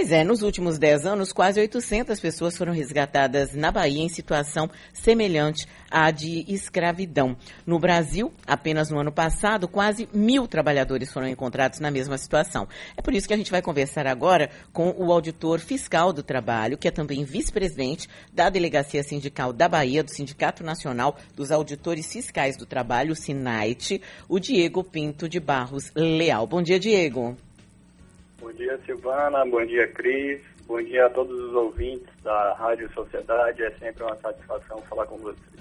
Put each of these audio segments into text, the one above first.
Pois é, nos últimos 10 anos, quase 800 pessoas foram resgatadas na Bahia em situação semelhante à de escravidão. No Brasil, apenas no ano passado, quase mil trabalhadores foram encontrados na mesma situação. É por isso que a gente vai conversar agora com o auditor fiscal do trabalho, que é também vice-presidente da Delegacia Sindical da Bahia, do Sindicato Nacional dos Auditores Fiscais do Trabalho, SINAIT, o Diego Pinto de Barros Leal. Bom dia, Diego. Bom dia, Silvana. Bom dia, Cris. Bom dia a todos os ouvintes da Rádio Sociedade. É sempre uma satisfação falar com vocês.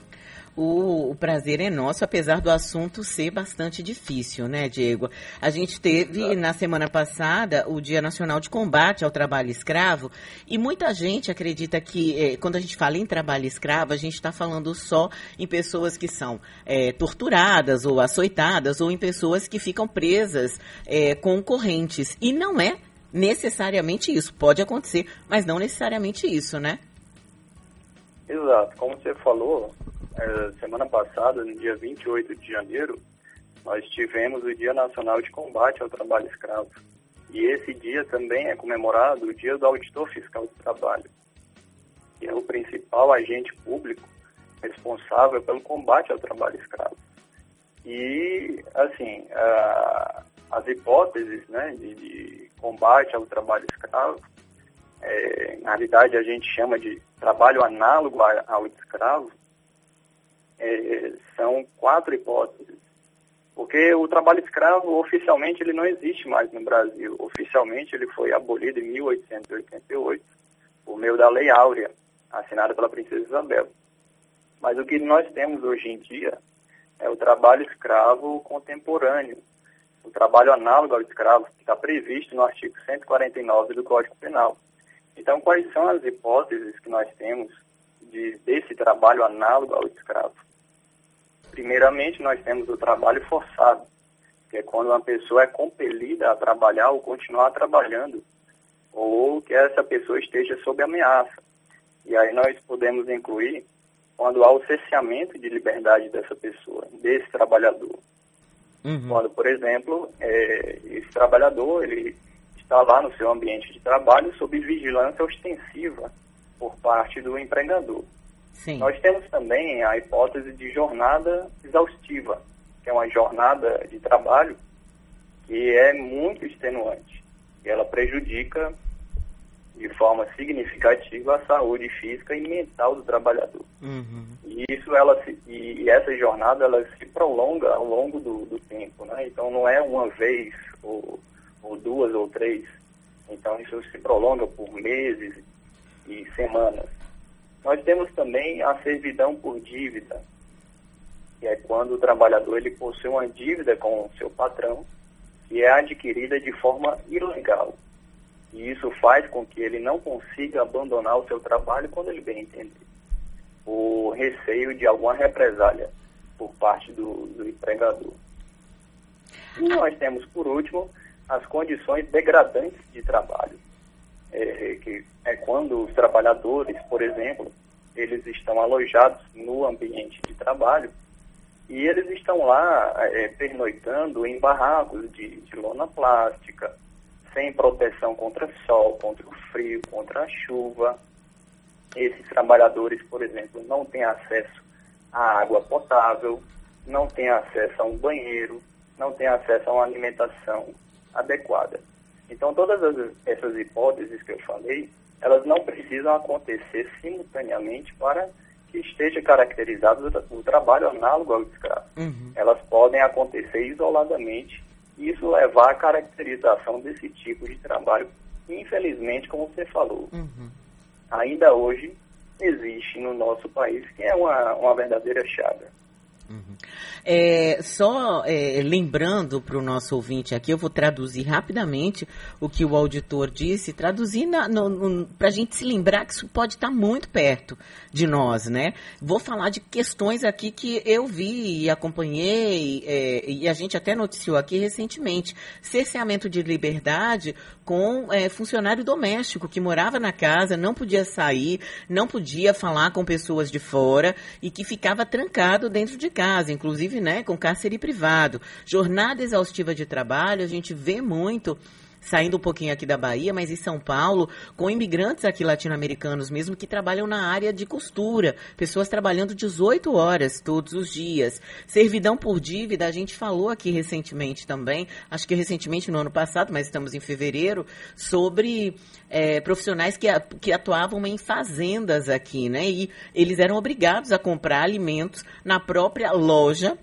O, o, prazer é nosso, apesar do assunto ser bastante difícil, né, Diego? A gente teve Exato. na semana passada o Dia Nacional de Combate ao Trabalho Escravo e muita gente acredita que eh, quando a gente fala em trabalho escravo, a gente está falando só em pessoas que são eh, torturadas ou açoitadas ou em pessoas que ficam presas eh, com correntes. E não é necessariamente isso. Pode acontecer, mas não necessariamente isso, né? Exato. Como você falou, é, semana passada, no dia 28 de janeiro, nós tivemos o Dia Nacional de Combate ao Trabalho Escravo. E esse dia também é comemorado o Dia do Auditor Fiscal do Trabalho, que é o principal agente público responsável pelo combate ao trabalho escravo. E, assim, as hipóteses né, de, de, combate ao trabalho escravo, é, na realidade a gente chama de trabalho análogo ao escravo, é, são quatro hipóteses. Porque o trabalho escravo, oficialmente, ele não existe mais no Brasil. Oficialmente, ele foi abolido em 1888, por meio da Lei Áurea, assinada pela Princesa Isabel. Mas o que nós temos hoje em dia é o trabalho escravo contemporâneo, o trabalho análogo ao escravo, que está previsto no artigo 149 do Código Penal. Então, quais são as hipóteses que nós temos de, desse trabalho análogo ao escravo? Primeiramente, nós temos o trabalho forçado, que é quando uma pessoa é compelida a trabalhar ou continuar trabalhando, ou que essa pessoa esteja sob ameaça. E aí nós podemos incluir quando há o cesseamento de liberdade dessa pessoa, desse trabalhador. Uhum. Quando, por exemplo, é, esse trabalhador ele está lá no seu ambiente de trabalho sob vigilância ostensiva por parte do empregador. Sim. Nós temos também a hipótese de jornada exaustiva, que é uma jornada de trabalho que é muito extenuante. E ela prejudica de forma significativa a saúde física e mental do trabalhador. Uhum. E isso ela se, e essa jornada ela se prolonga ao longo do, do tempo, né? Então não é uma vez ou, ou duas ou três. Então isso se prolonga por meses e semanas. Nós temos também a servidão por dívida, que é quando o trabalhador ele possui uma dívida com o seu patrão e é adquirida de forma ilegal. E isso faz com que ele não consiga abandonar o seu trabalho quando ele bem entender. O receio de alguma represália por parte do, do empregador. E nós temos, por último, as condições degradantes de trabalho é, que é quando os trabalhadores, por exemplo, eles estão alojados no ambiente de trabalho e eles estão lá é, pernoitando em barracos de, de lona plástica, sem proteção contra sol, contra o frio, contra a chuva. Esses trabalhadores, por exemplo, não têm acesso à água potável, não têm acesso a um banheiro, não têm acesso a uma alimentação adequada. Então, todas essas hipóteses que eu falei, elas não precisam acontecer simultaneamente para que esteja caracterizado o trabalho análogo ao escravo. Uhum. Elas podem acontecer isoladamente e isso levar à caracterização desse tipo de trabalho, infelizmente, como você falou. Uhum. Ainda hoje existe no nosso país, que é uma, uma verdadeira chaga. Uhum. É, só é, lembrando para o nosso ouvinte aqui, eu vou traduzir rapidamente o que o auditor disse, traduzir para a gente se lembrar que isso pode estar tá muito perto de nós, né? Vou falar de questões aqui que eu vi e acompanhei, é, e a gente até noticiou aqui recentemente. Cerceamento de liberdade com é, funcionário doméstico que morava na casa, não podia sair, não podia falar com pessoas de fora e que ficava trancado dentro de casa, inclusive né, com cárcere privado. Jornada exaustiva de trabalho, a gente vê muito saindo um pouquinho aqui da Bahia, mas em São Paulo, com imigrantes aqui latino-americanos mesmo que trabalham na área de costura, pessoas trabalhando 18 horas todos os dias. Servidão por dívida, a gente falou aqui recentemente também, acho que recentemente no ano passado, mas estamos em fevereiro, sobre é, profissionais que, que atuavam em fazendas aqui, né? E eles eram obrigados a comprar alimentos na própria loja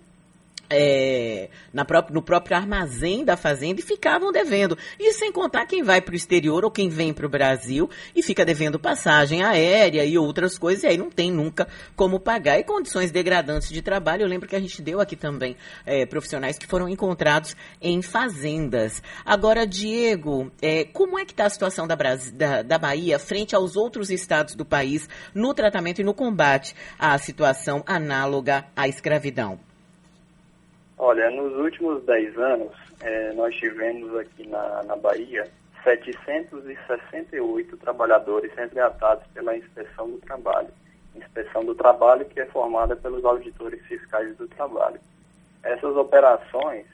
é, na própria, no próprio armazém da fazenda e ficavam devendo. E sem contar quem vai para o exterior ou quem vem para o Brasil e fica devendo passagem aérea e outras coisas, e aí não tem nunca como pagar. E condições degradantes de trabalho, eu lembro que a gente deu aqui também é, profissionais que foram encontrados em fazendas. Agora, Diego, é, como é que está a situação da, da, da Bahia frente aos outros estados do país no tratamento e no combate à situação análoga à escravidão? Olha, nos últimos 10 anos, é, nós tivemos aqui na, na Bahia 768 trabalhadores resgatados pela Inspeção do Trabalho. Inspeção do Trabalho que é formada pelos auditores fiscais do trabalho. Essas operações,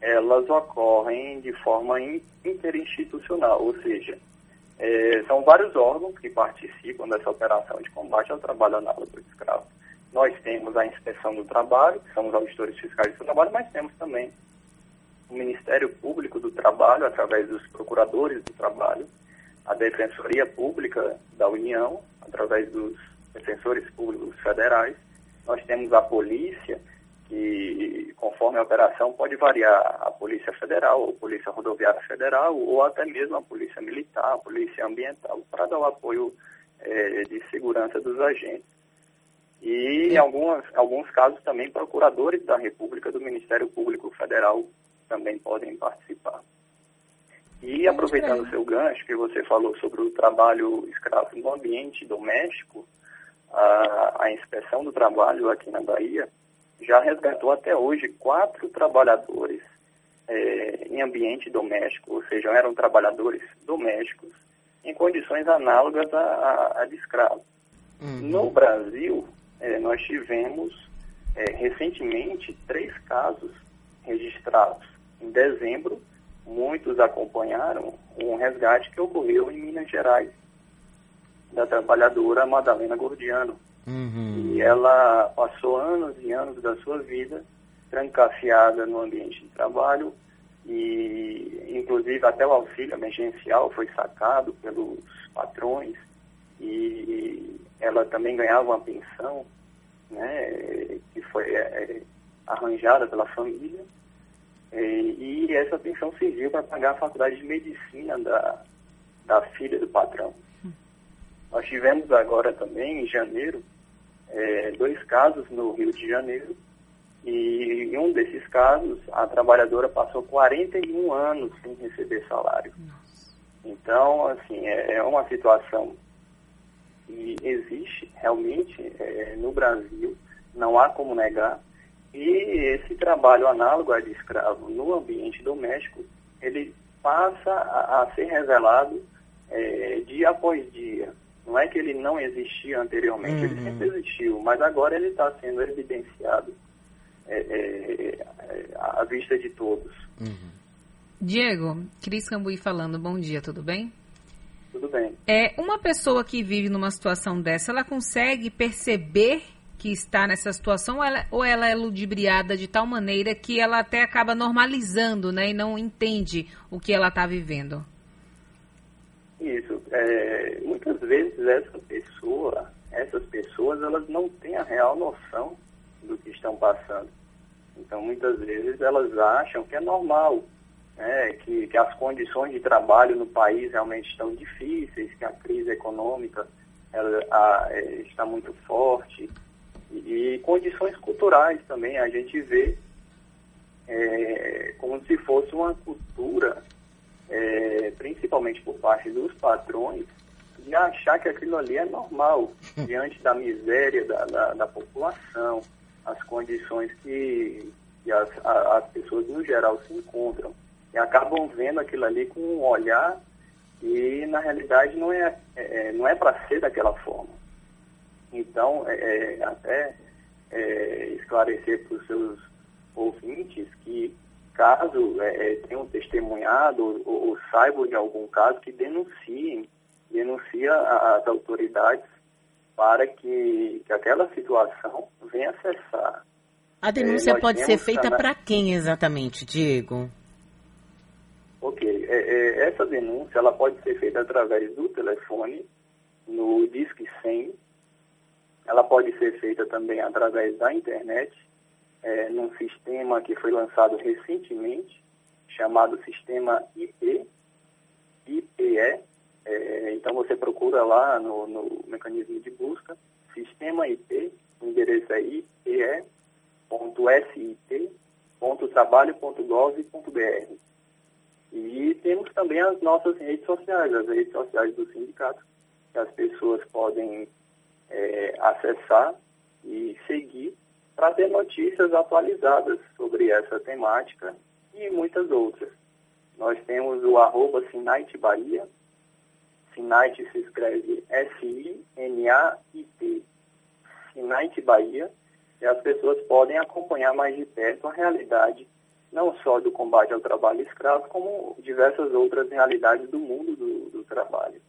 elas ocorrem de forma interinstitucional, ou seja, é, são vários órgãos que participam dessa operação de combate ao trabalho análogo escravo. Nós temos a inspeção do trabalho, que são os auditores fiscais do trabalho, mas temos também o Ministério Público do Trabalho, através dos procuradores do trabalho, a Defensoria Pública da União, através dos defensores públicos federais. Nós temos a polícia, que conforme a operação pode variar a Polícia Federal, a Polícia Rodoviária Federal, ou até mesmo a Polícia Militar, a Polícia Ambiental, para dar o apoio eh, de segurança dos agentes e em algumas, alguns casos também procuradores da República do Ministério Público Federal também podem participar. E aproveitando o seu gancho que você falou sobre o trabalho escravo no ambiente doméstico, a, a inspeção do trabalho aqui na Bahia já resgatou até hoje quatro trabalhadores é, em ambiente doméstico, ou seja, eram trabalhadores domésticos em condições análogas a, a, a de escravo. Uhum. No Brasil, é, nós tivemos é, recentemente três casos registrados. Em dezembro, muitos acompanharam um resgate que ocorreu em Minas Gerais, da trabalhadora Madalena Gordiano. Uhum. E ela passou anos e anos da sua vida trancafiada no ambiente de trabalho e, inclusive, até o auxílio emergencial foi sacado pelos patrões e ela também ganhava uma pensão, né, que foi é, é arranjada pela família, e, e essa pensão serviu para pagar a faculdade de medicina da, da filha do patrão. Nós tivemos agora também, em janeiro, é, dois casos no Rio de Janeiro, e em um desses casos, a trabalhadora passou 41 anos sem receber salário. Então, assim, é, é uma situação que existe realmente é, no Brasil, não há como negar, e esse trabalho análogo a de escravo no ambiente doméstico, ele passa a, a ser revelado é, dia após dia. Não é que ele não existia anteriormente, uhum. ele sempre existiu, mas agora ele está sendo evidenciado é, é, à vista de todos. Uhum. Diego, Cris Cambuí falando, bom dia, tudo bem? Tudo bem. É, uma pessoa que vive numa situação dessa, ela consegue perceber que está nessa situação ou ela, ou ela é ludibriada de tal maneira que ela até acaba normalizando, né? E não entende o que ela está vivendo? Isso. É, muitas vezes essa pessoa, essas pessoas, elas não têm a real noção do que estão passando. Então, muitas vezes elas acham que é normal né, que, que as condições de trabalho no país realmente estão difíceis, que a crise econômica ela, a, é, está muito forte, e, e, condições culturais também. A gente vê é, como se fosse uma cultura, é, principalmente por parte dos patrões, de achar que aquilo ali é normal, diante da miséria da, da, da população, as condições que, que as, a, as pessoas no geral se encontram e acabam vendo aquilo ali com um olhar e na realidade não é, é, é não é para ser daquela forma. Então, é, é até é, esclarecer para os seus ouvintes que caso é, é tenham testemunhado ou, ou saibam de algum caso, que denunciem, denuncia as autoridades para que, que aquela situação venha cessar. A denúncia é, pode ser feita para quem exatamente, Diego? Ok, é, é, essa denúncia ela pode ser feita através do telefone, no Disque 100, ela pode ser feita também através da internet, é, num sistema que foi lançado recentemente, chamado Sistema IP, IPE. É, então você procura lá no, no, mecanismo de busca, Sistema IP, o endereço é ipe.sit.trabalho.gov.br. E temos também as nossas redes sociais, as redes sociais do sindicato, que as pessoas podem é, acessar e seguir para ter notícias atualizadas sobre essa temática e muitas outras. Nós temos o arroba Sinait Bahia, Sinait se escreve S-I-N-A-I-T, Sinait Bahia, e as pessoas podem acompanhar mais de perto a realidade não só do combate ao trabalho escravo, como diversas outras realidades do mundo do, do trabalho.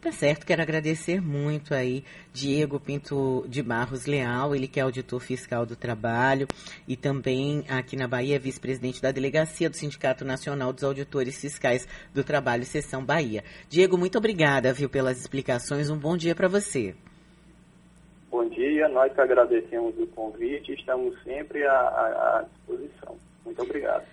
Tá certo, quero agradecer muito aí Diego Pinto de Barros Leal, ele que é auditor fiscal do trabalho e também aqui na Bahia vice-presidente da delegacia do Sindicato Nacional dos Auditores Fiscais do Trabalho, Seção Bahia. Diego, muito obrigada, viu, pelas explicações. Um bom dia para você. Bom dia, nós que agradecemos o convite, estamos sempre à, à disposição. Muito obrigado.